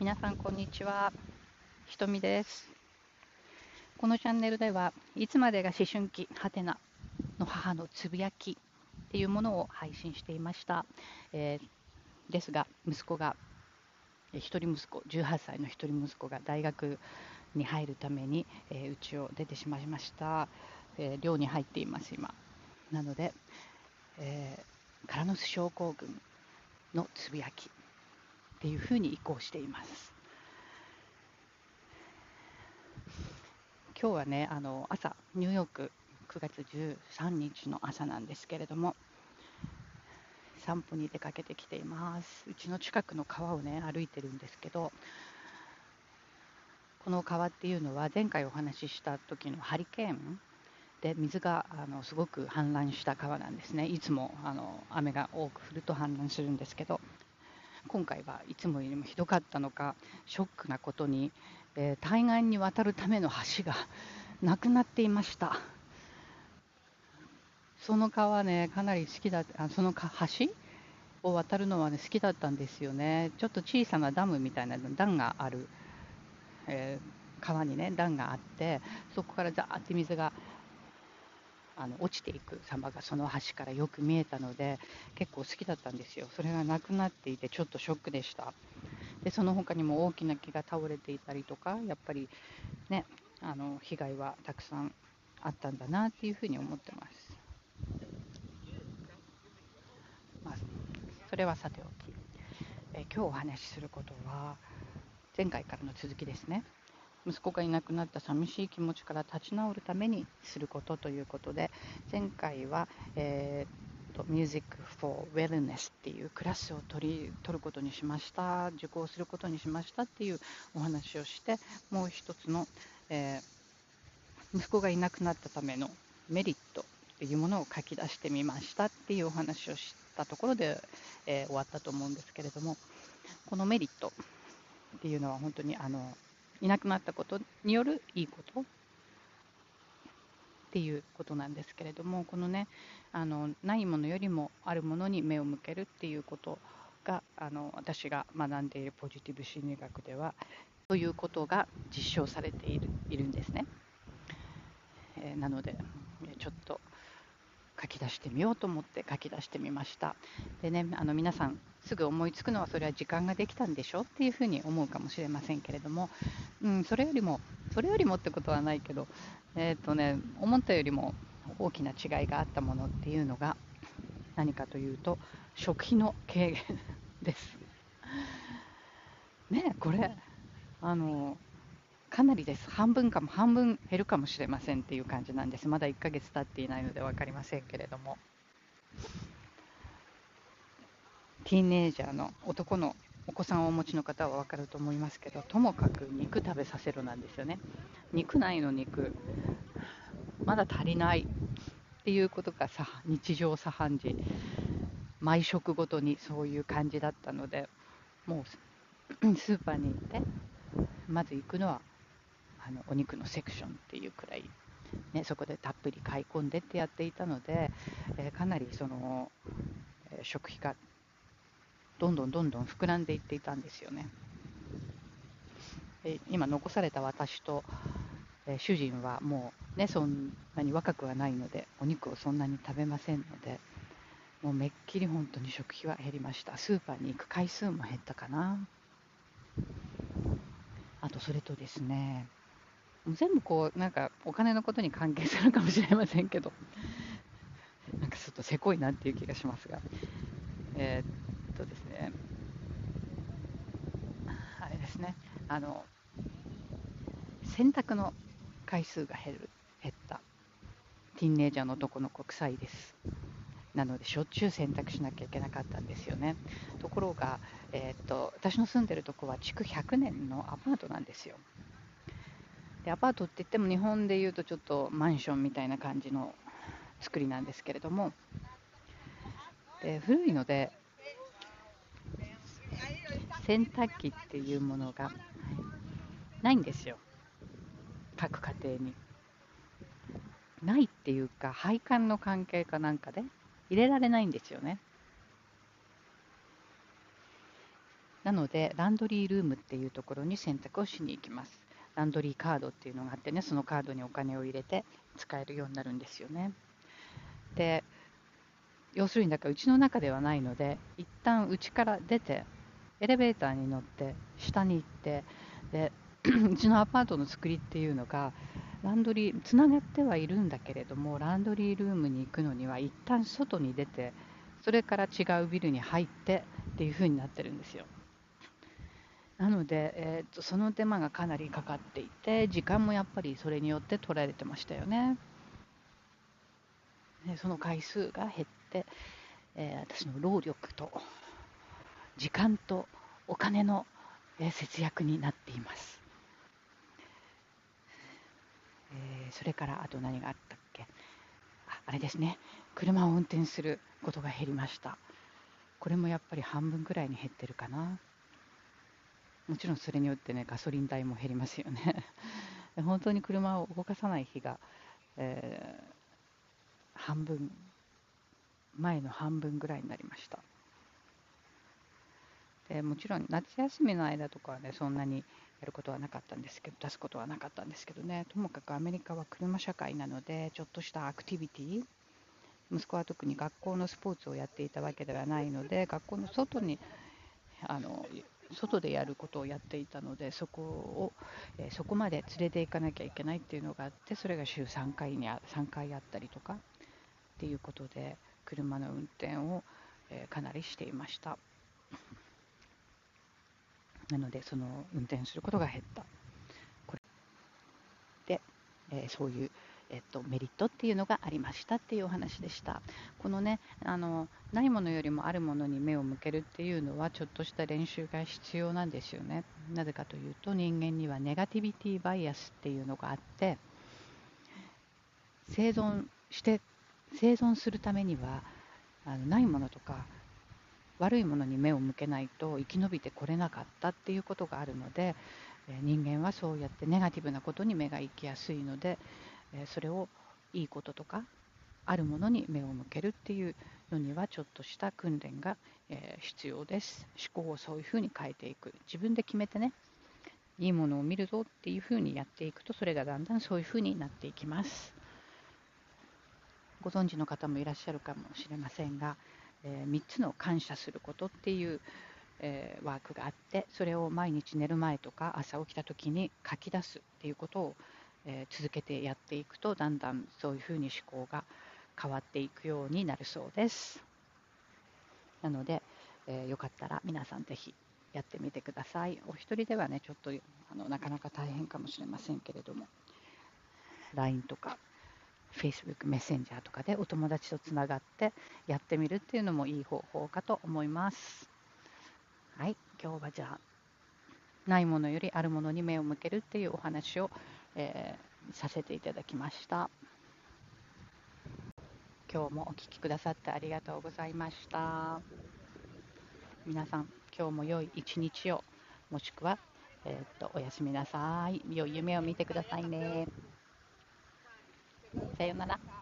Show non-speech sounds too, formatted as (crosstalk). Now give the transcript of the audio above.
皆さんこんにちは。ひとみです。このチャンネルではいつまでが思春期はてなの母のつぶやきっていうものを配信していました、えー、ですが息子が一人息子18歳の一人息子が大学に入るためにうち、えー、を出てしまいました、えー、寮に入っています今。なので、えー、カラノス症候群のつぶやき。っていうふうに移行しています。今日はねあの朝ニューヨーク9月13日の朝なんですけれども散歩に出かけてきていますうちの近くの川をね歩いてるんですけどこの川っていうのは前回お話しした時のハリケーンで水があのすごく氾濫した川なんですねいつもあの雨が多く降ると氾濫するんですけど今回はいつもよりもひどかったのかショックなことに、えー、対岸に渡るための橋がなくなっていました。その川ねかなり好きだあその橋を渡るのは、ね、好きだったんですよね。ちょっと小さなダムみたいな段がある、えー、川にね段があってそこからザーって水があの落ちていく様がその橋からよく見えたので結構好きだったんですよ。それがなくなっていてちょっとショックでした。でその他にも大きな木が倒れていたりとかやっぱりねあの被害はたくさんあったんだなっていうふうに思ってます、まあ、それはさておき、え今日お話しすることは前回からの続きですね。息子がいなくなった寂しい気持ちから立ち直るためにすることということで前回は、えーと、Music for Wellness っていうクラスを取り取ることにしました。受講することにしましたっていうお話をしてもう一つの、えー、息子がいなくなったためのメリットっていうものを書き出してみましたっていうお話をしたところで、えー、終わったと思うんですけれどもこのメリットっていうのは本当にあのいなくなったことによるいいこと？っていうことなんですけれどもこのねあのないものよりもあるものに目を向けるっていうことがあの私が学んでいるポジティブ心理学ではということが実証されているいるんですね。えー、なのでちょっと書き出してみようと思って書き出してみました。でね、あの皆さんすぐ思いつくのはそれは時間ができたんでしょっていうふうに思うかもしれませんけれども、うん、それよりも、それよりもってことはないけど、えー、っとね、思ったよりも大きな違いがあったものっていうのが何かというと、食費の軽減です。ねこれあのかなりです。半分かも、半分減るかもしれませんっていう感じなんです。まだ1ヶ月経っていないので分かりませんけれども。ティーンエイジャーの男のお子さんをお持ちの方は分かると思いますけど、ともかく肉食べさせろなんですよね。肉ないの肉、まだ足りないっていうことがさ日常茶飯事、毎食ごとにそういう感じだったので、もう (clears throat) スーパーに行って、まず行くのはあのお肉のセクションっていうくらい、ね、そこでたっぷり買い込んでってやっていたので、えー、かなりその、えー、食費がどんどんどんどん膨らんでいっていたんですよね。え今残された私と、え主人はもうねそんなに若くはないのでお肉をそんなに食べませんのでもうめっきり本当に食費は減りましたスーパーに行く回数も減ったかなあとそれとですね全部こうなんかお金のことに関係するかもしれませんけど。(laughs) なんかちょっとせこいなっていう気がしますが。えー、っとですね。あれですね。あの洗濯の回数が減る減った。ティーンネイジャーの男の子臭いです。なのでしょっちゅう洗濯しなきゃいけなかったんですよね。ところが、えー、っと私の住んでるとこは築100年のアパートなんですよ。でアパートって言っても日本でいうとちょっとマンションみたいな感じの作りなんですけれどもで古いので洗濯機っていうものがないんですよ。各家庭に。ないっていうか配管の関係かなんかで入れられないんですよね。なので、ランドリールームっていうところに選択をしに行きます。ランドリーカードっていうのがあってね、そのカードにお金を入れて使えるようになるんですよね。で、要するにだからうちの中ではないので、一旦うちから出て、エレベーターに乗って下に行ってで (clears throat) うちのアパートの作りっていうのがランドリーつながってはいるんだけれどもランドリールームに行くのには一旦外に出てそれから違うビルに入ってっていう風になってるんですよなので、えーと、その手間がかなりかかっていて時間もやっぱりそれによって取られてましたよね。でその回数が減って、えー、私の労力と時間とお金のえ節約になっています。えー、それからあと何があったっけ？ああれですね。車を運転することが減りました。これもやっぱり半分くらいに減ってるかな。もちろんそれによってねガソリン代も減りますよね。(laughs) 本当に車を動かさない日が、えー、半分前の半分ぐらいになりました。でもちろん夏休みの間とかはねそんなにやることはなかったんですけど出すことはなかったんですけどねともかくアメリカは車社会なのでちょっとしたアクティビティ息子は特に学校のスポーツをやっていたわけではないので学校の外にあの外でやることをやっていたのでそこを、えー、そこまで連れて行かなきゃいけないっていうのがあってそれが週3回に3回あったりとかっていうことで車の運転を、えー、かなりしていました。なのでその運転することが減ったこれで、えー、そういう、えっと、メリットっていうのがありましたっていうお話でした。このねあのないものよりもあるものに目を向けるっていうのはちょっとした練習が必要なんですよね。なぜかというと人間にはネガティビティバイアスっていうのがあって生存して生存するためにはあのないものとか悪いものに目を向けないと生き延びてこれなかったっていうことがあるので人間はそうやってネガティブなことに目が行きやすいのでそれをいいこととかあるものに目を向けるっていうのにはちょっとした訓練が必要です。思考をそういうふうに変えていく。自分で決めてねいいものを見るぞっていうふうにやっていくとそれがだんだんそういうふうになっていきます。ご存知の方もいらっしゃるかもしれませんがえー、3つの感謝することっていう、えー、ワークがあってそれを毎日寝る前とか朝起きた時に書き出すっていうことを、えー、続けてやっていくとだんだんそういうふうに思考が変わっていくようになるそうです。なので、えよかったら皆さんぜひやってみてください。お一人ではねちょっとあのなかなか大変かもしれませんけれども。LINE とか Facebook メッセンジャーとかでお友達とつながってやってみるっていうのもいい方法かと思います。はい、今日はじゃあないものよりあるものに目を向けるっていうお話を、えー、させていただきました。今日もお聴きくださってありがとうございました。皆さん、今日も良い一日を、もしくは、えー、っとおやすみなさい。良い夢を見てくださいね。さようなら。